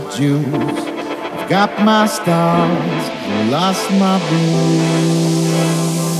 my jewels. I've got my stars, lost my rules.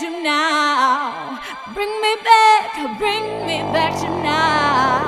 to now. Bring me back, bring me back to now.